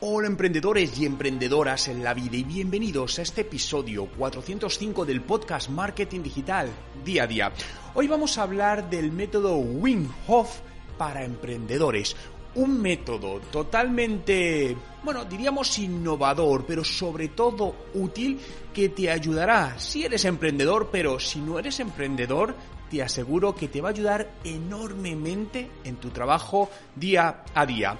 Hola emprendedores y emprendedoras en la vida y bienvenidos a este episodio 405 del podcast Marketing Digital Día a Día. Hoy vamos a hablar del método Wim Hof para emprendedores. Un método totalmente, bueno, diríamos innovador, pero sobre todo útil que te ayudará si eres emprendedor, pero si no eres emprendedor, te aseguro que te va a ayudar enormemente en tu trabajo día a día.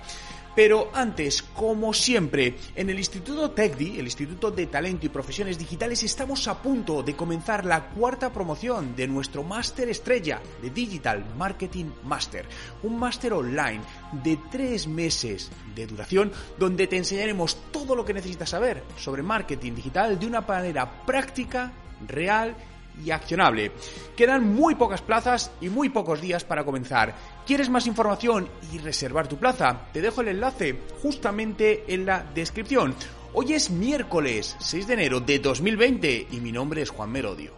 Pero antes, como siempre, en el Instituto TECDI, el Instituto de Talento y Profesiones Digitales, estamos a punto de comenzar la cuarta promoción de nuestro máster estrella de Digital Marketing Master. Un máster online de tres meses de duración donde te enseñaremos todo lo que necesitas saber sobre marketing digital de una manera práctica, real y accionable. Quedan muy pocas plazas y muy pocos días para comenzar. ¿Quieres más información y reservar tu plaza? Te dejo el enlace justamente en la descripción. Hoy es miércoles 6 de enero de 2020 y mi nombre es Juan Merodio.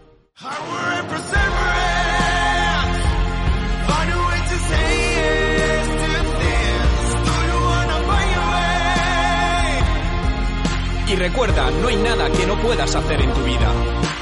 Y recuerda, no hay nada que no puedas hacer en tu vida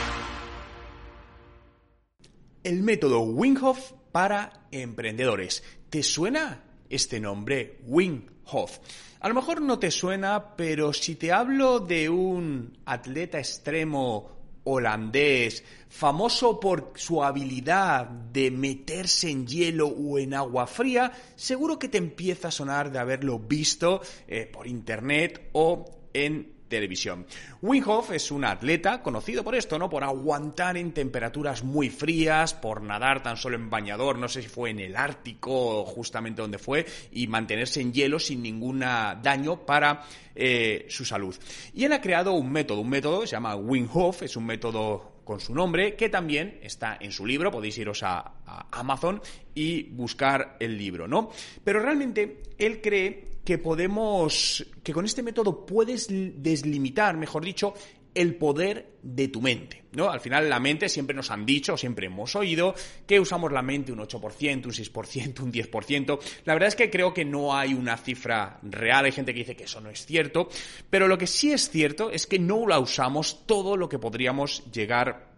el método Wim Hof para emprendedores. ¿Te suena este nombre, Wim Hof? A lo mejor no te suena, pero si te hablo de un atleta extremo holandés, famoso por su habilidad de meterse en hielo o en agua fría, seguro que te empieza a sonar de haberlo visto eh, por internet o en televisión. Wim Hof es un atleta conocido por esto, ¿no? Por aguantar en temperaturas muy frías, por nadar tan solo en bañador, no sé si fue en el Ártico justamente donde fue, y mantenerse en hielo sin ningún daño para eh, su salud. Y él ha creado un método, un método que se llama Wim Hof, es un método con su nombre, que también está en su libro, podéis iros a, Amazon y buscar el libro, ¿no? Pero realmente él cree que podemos, que con este método puedes deslimitar, mejor dicho, el poder de tu mente, ¿no? Al final la mente siempre nos han dicho, siempre hemos oído que usamos la mente un 8%, un 6%, un 10%. La verdad es que creo que no hay una cifra real, hay gente que dice que eso no es cierto, pero lo que sí es cierto es que no la usamos todo lo que podríamos llegar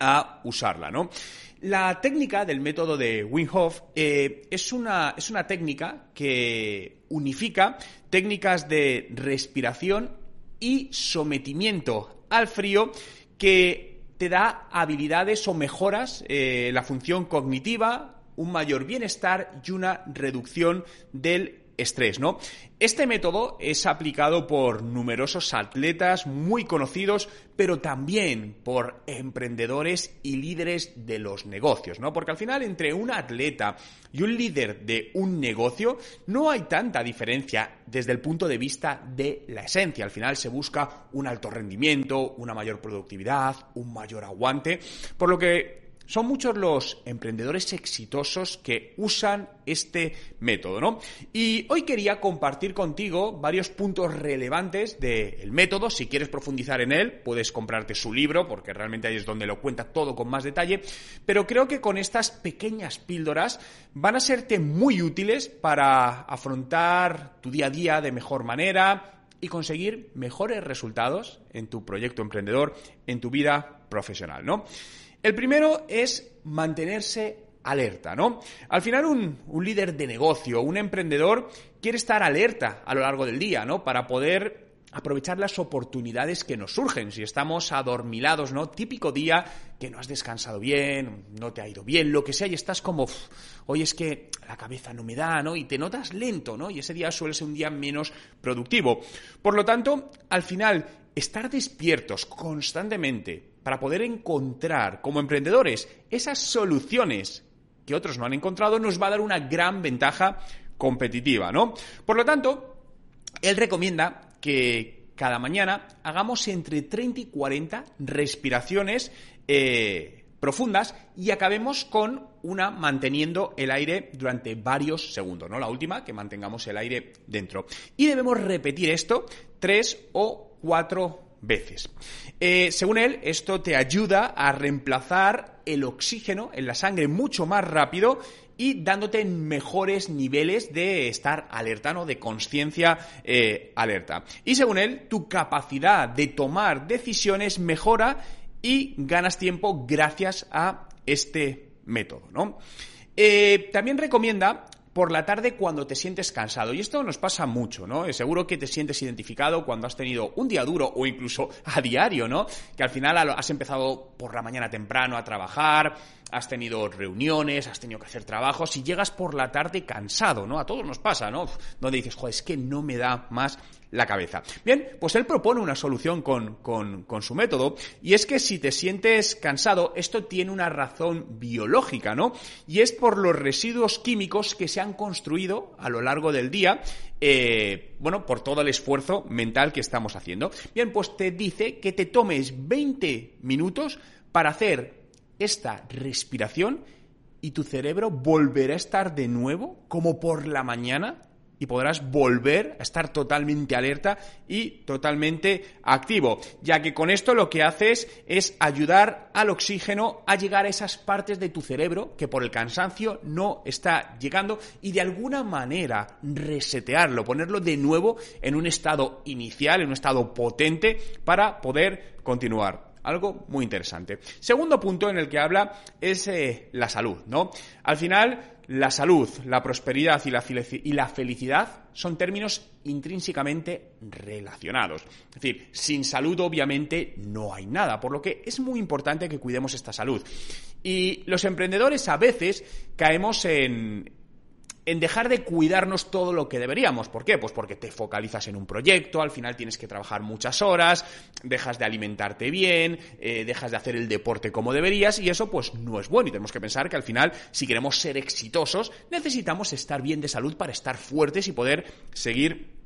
a usarla, ¿no? La técnica del método de Wim eh, es, una, es una técnica que unifica técnicas de respiración y sometimiento al frío que te da habilidades o mejoras eh, la función cognitiva, un mayor bienestar y una reducción del estrés, ¿no? Este método es aplicado por numerosos atletas muy conocidos, pero también por emprendedores y líderes de los negocios, ¿no? Porque al final entre un atleta y un líder de un negocio no hay tanta diferencia desde el punto de vista de la esencia. Al final se busca un alto rendimiento, una mayor productividad, un mayor aguante, por lo que son muchos los emprendedores exitosos que usan este método, ¿no? Y hoy quería compartir contigo varios puntos relevantes del método. Si quieres profundizar en él, puedes comprarte su libro, porque realmente ahí es donde lo cuenta todo con más detalle. Pero creo que con estas pequeñas píldoras van a serte muy útiles para afrontar tu día a día de mejor manera, y conseguir mejores resultados en tu proyecto emprendedor, en tu vida profesional, ¿no? El primero es mantenerse alerta, ¿no? Al final un, líder de negocio, un emprendedor, quiere estar alerta a lo largo del día, ¿no? Para poder aprovechar las oportunidades que nos surgen. Si estamos adormilados, ¿no? Típico día que no has descansado bien, no te ha ido bien, lo que sea, y estás como, hoy es que la cabeza no me da, ¿no? Y te notas lento, ¿no? Y ese día suele ser un día menos productivo. Por lo tanto, al final, estar despiertos constantemente para poder encontrar como emprendedores esas soluciones que otros no han encontrado nos va a dar una gran ventaja competitiva, ¿no? Por lo tanto, él recomienda que cada mañana hagamos entre 30 y 40 respiraciones eh, profundas y acabemos con una manteniendo el aire durante varios segundos, ¿no? La última, que mantengamos el aire dentro. Y debemos repetir esto tres o cuatro veces. Eh, según él, esto te ayuda a reemplazar el oxígeno en la sangre mucho más rápido y dándote mejores niveles de estar alerta, ¿no? De conciencia eh, alerta. Y según él, tu capacidad de tomar decisiones mejora y ganas tiempo gracias a este método, ¿no? Eh, también recomienda por la tarde cuando te sientes cansado. Y esto nos pasa mucho, ¿no? Seguro que te sientes identificado cuando has tenido un día duro o incluso a diario, ¿no? Que al final has empezado por la mañana temprano a trabajar, has tenido reuniones, has tenido que hacer trabajos y llegas por la tarde cansado, ¿no? A todos nos pasa, ¿no? Donde dices, joder, es que no me da más la cabeza. Bien, pues él propone una solución con, con, su método y es que si te sientes cansado, esto tiene una razón biológica, ¿no? Y es por los residuos químicos que se han construido a lo largo del día, eh, bueno, por todo el esfuerzo mental que estamos haciendo. Bien, pues te dice que te tomes 20 minutos para hacer esta respiración y tu cerebro volverá a estar de nuevo como por la mañana y podrás volver a estar totalmente alerta y totalmente activo, ya que con esto lo que haces es ayudar al oxígeno a llegar a esas partes de tu cerebro que por el cansancio no está llegando y de alguna manera resetearlo, ponerlo de nuevo en un estado inicial, en un estado potente para poder continuar. Algo muy interesante. Segundo punto en el que habla es eh, la salud, ¿no? Al final, la salud, la prosperidad y la, y la felicidad son términos intrínsecamente relacionados. Es decir, sin salud obviamente no hay nada, por lo que es muy importante que cuidemos esta salud. Y los emprendedores a veces caemos en, en dejar de cuidarnos todo lo que deberíamos. ¿Por qué? Pues porque te focalizas en un proyecto, al final tienes que trabajar muchas horas, dejas de alimentarte bien, eh, dejas de hacer el deporte como deberías y eso pues no es bueno y tenemos que pensar que al final si queremos ser exitosos necesitamos estar bien de salud para estar fuertes y poder seguir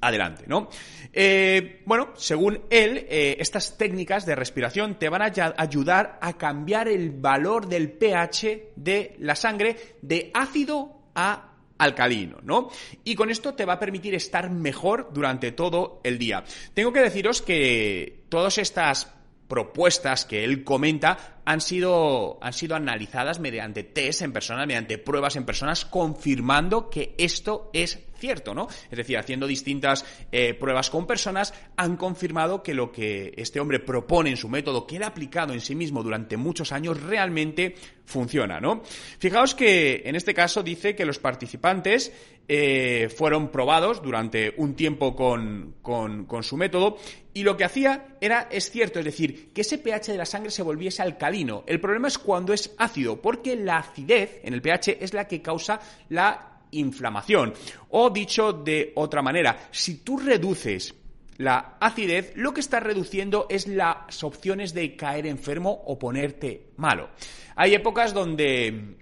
adelante, ¿no? Eh, bueno, según él, eh, estas técnicas de respiración te van a ayudar a cambiar el valor del pH de la sangre de ácido a alcalino, ¿no? Y con esto te va a permitir estar mejor durante todo el día. Tengo que deciros que todas estas propuestas que él comenta han sido, han sido analizadas mediante test en personas, mediante pruebas en personas, confirmando que esto es cierto, ¿no? Es decir, haciendo distintas eh, pruebas con personas, han confirmado que lo que este hombre propone en su método, que él ha aplicado en sí mismo durante muchos años, realmente funciona, ¿no? Fijaos que en este caso dice que los participantes eh, fueron probados durante un tiempo con, con, con su método y lo que hacía era, es cierto, es decir, que ese pH de la sangre se volviese alcalino. El problema es cuando es ácido, porque la acidez en el pH es la que causa la inflamación. O dicho de otra manera, si tú reduces la acidez, lo que estás reduciendo es las opciones de caer enfermo o ponerte malo. Hay épocas donde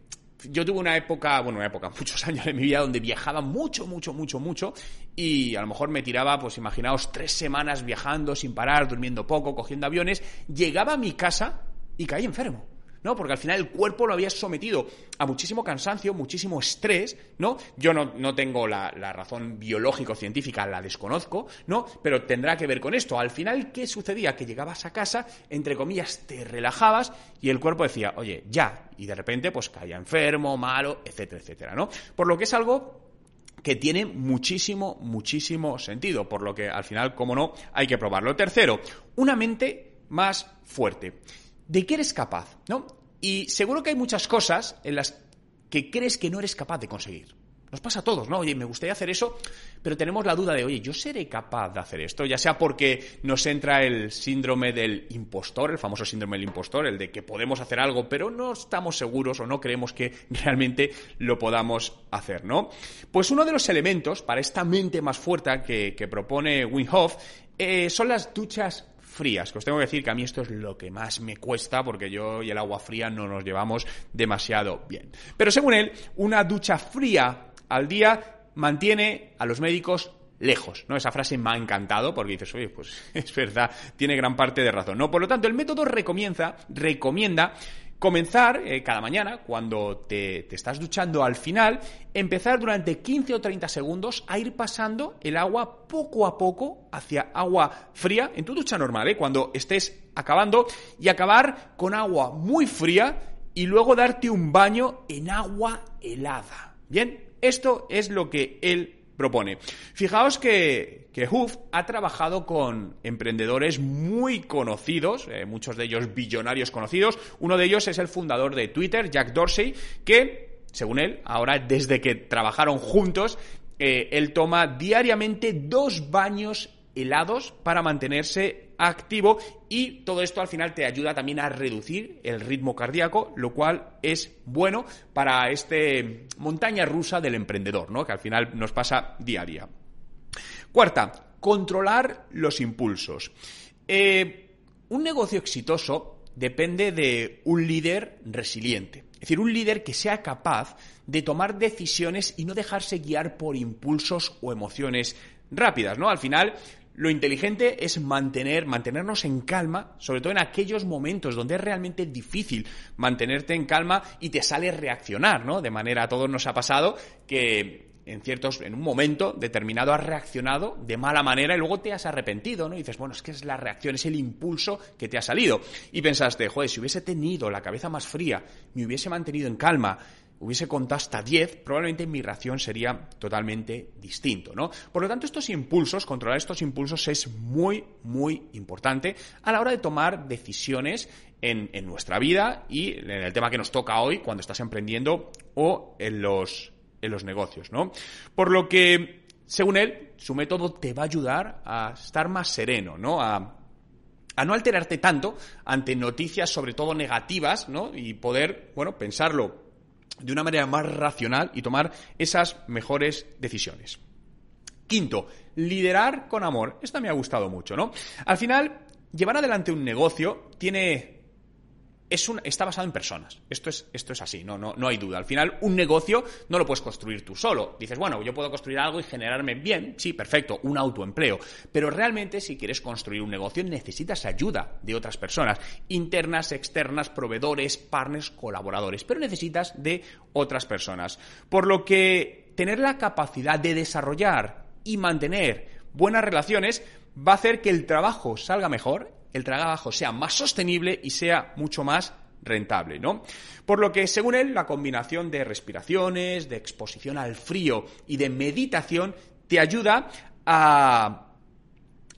yo tuve una época, bueno, una época, muchos años de mi vida donde viajaba mucho, mucho, mucho, mucho y a lo mejor me tiraba, pues imaginaos, tres semanas viajando sin parar, durmiendo poco, cogiendo aviones, llegaba a mi casa y caí enfermo. ¿No? Porque al final el cuerpo lo había sometido a muchísimo cansancio, muchísimo estrés, ¿no? Yo no, no tengo la, la, razón biológico-científica, la desconozco, ¿no? Pero tendrá que ver con esto. Al final, ¿qué sucedía? Que llegabas a casa, entre comillas, te relajabas y el cuerpo decía, oye, ya. Y de repente, pues caía enfermo, malo, etcétera, etcétera, ¿no? Por lo que es algo que tiene muchísimo, muchísimo sentido, por lo que al final, como no, hay que probarlo. Tercero, una mente más fuerte de qué eres capaz, ¿no? Y seguro que hay muchas cosas en las que crees que no eres capaz de conseguir. Nos pasa a todos, ¿no? Oye, me gustaría hacer eso, pero tenemos la duda de, oye, ¿yo seré capaz de hacer esto? Ya sea porque nos entra el síndrome del impostor, el famoso síndrome del impostor, el de que podemos hacer algo, pero no estamos seguros o no creemos que realmente lo podamos hacer, ¿no? Pues uno de los elementos para esta mente más fuerte que, propone Wim eh, son las duchas frías, que os tengo que decir que a mí esto es lo que más me cuesta porque yo y el agua fría no nos llevamos demasiado bien. Pero según él, una ducha fría al día mantiene a los médicos lejos, ¿no? Esa frase me ha encantado porque dices, oye, pues es verdad, tiene gran parte de razón, ¿no? Por lo tanto, el método recomienza, recomienda Comenzar eh, cada mañana, cuando te, te, estás duchando al final, empezar durante 15 o 30 segundos a ir pasando el agua poco a poco hacia agua fría en tu ducha normal, ¿eh? cuando estés acabando, y acabar con agua muy fría y luego darte un baño en agua helada. Bien, esto es lo que él propone. Fijaos que, que Huff ha trabajado con emprendedores muy conocidos, eh, muchos de ellos billonarios conocidos. Uno de ellos es el fundador de Twitter, Jack Dorsey, que, según él, ahora desde que trabajaron juntos, eh, él toma diariamente dos baños helados para mantenerse activo y todo esto al final te ayuda también a reducir el ritmo cardíaco, lo cual es bueno para este montaña rusa del emprendedor, ¿no? Que al final nos pasa día a día. Cuarta, controlar los impulsos. Eh, un negocio exitoso depende de un líder resiliente. Es decir, un líder que sea capaz de tomar decisiones y no dejarse guiar por impulsos o emociones rápidas, ¿no? Al final, lo inteligente es mantener, mantenernos en calma, sobre todo en aquellos momentos donde es realmente difícil mantenerte en calma y te sale reaccionar, ¿no? De manera, a todos nos ha pasado que en ciertos, en un momento determinado has reaccionado de mala manera y luego te has arrepentido, ¿no? Y dices, bueno, es que es la reacción, es el impulso que te ha salido. Y pensaste, joder, si hubiese tenido la cabeza más fría, me hubiese mantenido en calma, hubiese contado hasta 10, probablemente mi reacción sería totalmente distinto, ¿no? Por lo tanto, estos impulsos, controlar estos impulsos es muy, muy importante a la hora de tomar decisiones en, en nuestra vida y en el tema que nos toca hoy cuando estás emprendiendo o en los, en los negocios, ¿no? Por lo que, según él, su método te va a ayudar a estar más sereno, ¿no? A, a no alterarte tanto ante noticias, sobre todo negativas, ¿no? Y poder, bueno, pensarlo de una manera más racional y tomar esas mejores decisiones. Quinto, liderar con amor. Esta me ha gustado mucho, ¿no? Al final, llevar adelante un negocio tiene es un, está basado en personas. Esto es, esto es así, no, no, no hay duda. Al final, un negocio no lo puedes construir tú solo. Dices, bueno, yo puedo construir algo y generarme bien, sí, perfecto, un autoempleo. Pero realmente, si quieres construir un negocio, necesitas ayuda de otras personas, internas, externas, proveedores, partners, colaboradores. Pero necesitas de otras personas. Por lo que tener la capacidad de desarrollar y mantener buenas relaciones va a hacer que el trabajo salga mejor el trabajo sea más sostenible y sea mucho más rentable, ¿no? Por lo que, según él, la combinación de respiraciones, de exposición al frío y de meditación te ayuda a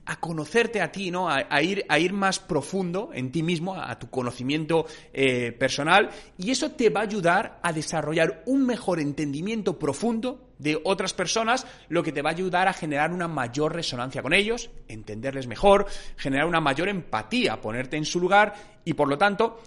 a conocerte a ti, ¿no? A, ir, a ir más profundo en ti mismo, a, tu conocimiento eh, personal, y eso te va a ayudar a desarrollar un mejor entendimiento profundo de otras personas, lo que te va a ayudar a generar una mayor resonancia con ellos, entenderles mejor, generar una mayor empatía, ponerte en su lugar y por lo tanto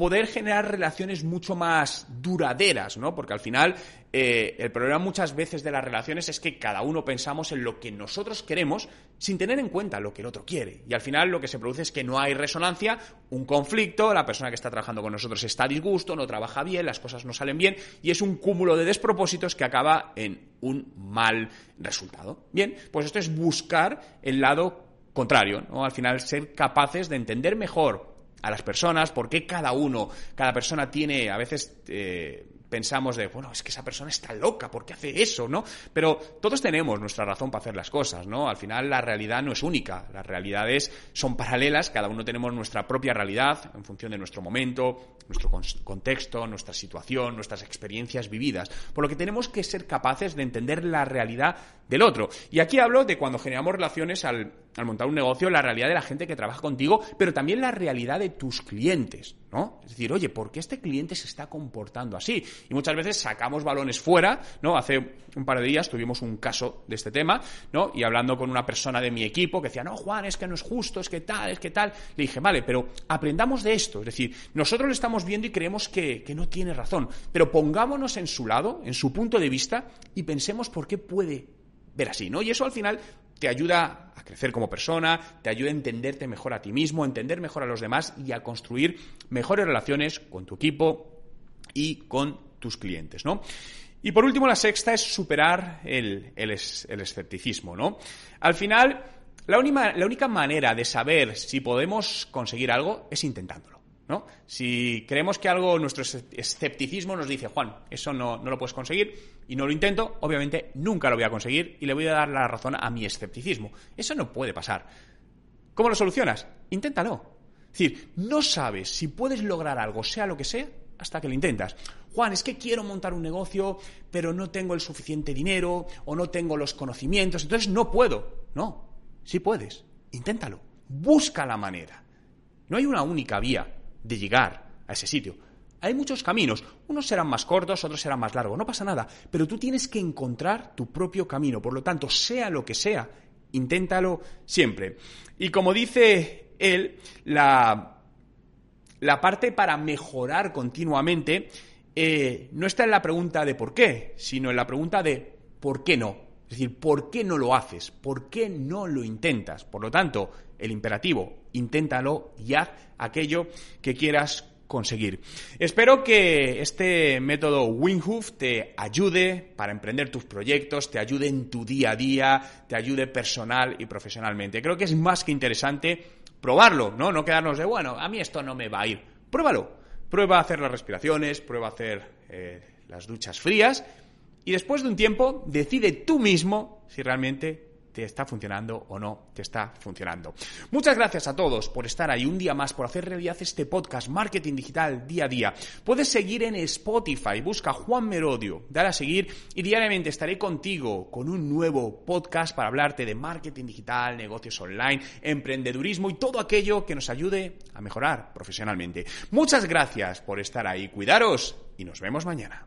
poder generar relaciones mucho más duraderas, ¿no? Porque al final eh, el problema muchas veces de las relaciones es que cada uno pensamos en lo que nosotros queremos sin tener en cuenta lo que el otro quiere. Y al final lo que se produce es que no hay resonancia, un conflicto, la persona que está trabajando con nosotros está a disgusto, no trabaja bien, las cosas no salen bien y es un cúmulo de despropósitos que acaba en un mal resultado. Bien, pues esto es buscar el lado contrario, ¿no? Al final ser capaces de entender mejor a las personas, por qué cada uno, cada persona tiene, a veces eh, pensamos de, bueno, es que esa persona está loca, ¿por qué hace eso, no? Pero todos tenemos nuestra razón para hacer las cosas, ¿no? Al final la realidad no es única, las realidades son paralelas, cada uno tenemos nuestra propia realidad en función de nuestro momento, nuestro contexto, nuestra situación, nuestras experiencias vividas, por lo que tenemos que ser capaces de entender la realidad del otro. Y aquí hablo de cuando generamos relaciones al, al montar un negocio, la realidad de la gente que trabaja contigo, pero también la realidad de tus clientes, ¿no? Es decir, oye, ¿por qué este cliente se está comportando así? Y muchas veces sacamos balones fuera, ¿no? Hace un par de días tuvimos un caso de este tema, ¿no? Y hablando con una persona de mi equipo que decía, no, Juan, es que no es justo, es que tal, es que tal. Le dije, vale, pero aprendamos de esto. Es decir, nosotros lo estamos viendo y creemos que, que no tiene razón, pero pongámonos en su lado, en su punto de vista, y pensemos por qué puede ver así, ¿no? Y eso al final te ayuda a crecer como persona, te ayuda a entenderte mejor a ti mismo, a entender mejor a los demás y a construir mejores relaciones con tu equipo y con tus clientes, ¿no? Y por último, la sexta es superar el, escepticismo, ¿no? Al final, la única manera de saber si podemos conseguir algo es intentándolo. Si creemos que algo, nuestro escepticismo nos dice, Juan, eso no, no lo puedes conseguir y no lo intento, obviamente nunca lo voy a conseguir y le voy a dar la razón a mi escepticismo. Eso no puede pasar. ¿Cómo lo solucionas? Inténtalo. Es decir, no sabes si puedes lograr algo, sea lo que sea, hasta que lo intentas. Juan, es que quiero montar un negocio, pero no tengo el suficiente dinero o no tengo los conocimientos, entonces no puedo. No, sí puedes. Inténtalo. Busca la manera. No hay una única vía de llegar a ese sitio. Hay muchos caminos. Unos serán más cortos, otros serán más largos. No pasa nada. Pero tú tienes que encontrar tu propio camino. Por lo tanto, sea lo que sea, inténtalo siempre. Y como dice él, la, la parte para mejorar continuamente eh, no está en la pregunta de por qué, sino en la pregunta de por qué no. Es decir, ¿por qué no lo haces? ¿Por qué no lo intentas? Por lo tanto, el imperativo, inténtalo y haz aquello que quieras conseguir. Espero que este método Winghoof te ayude para emprender tus proyectos, te ayude en tu día a día, te ayude personal y profesionalmente. Creo que es más que interesante probarlo, ¿no? No quedarnos de, bueno, a mí esto no me va a ir. Pruébalo. Prueba a hacer las respiraciones, prueba a hacer eh, las duchas frías y después de un tiempo decide tú mismo si realmente está funcionando o no te está funcionando. Muchas gracias a todos por estar ahí un día más, por hacer realidad este podcast Marketing Digital día a día. Puedes seguir en Spotify, busca Juan Merodio, dale a seguir y diariamente estaré contigo con un nuevo podcast para hablarte de marketing digital, negocios online, emprendedurismo y todo aquello que nos ayude a mejorar profesionalmente. Muchas gracias por estar ahí, cuidaros y nos vemos mañana.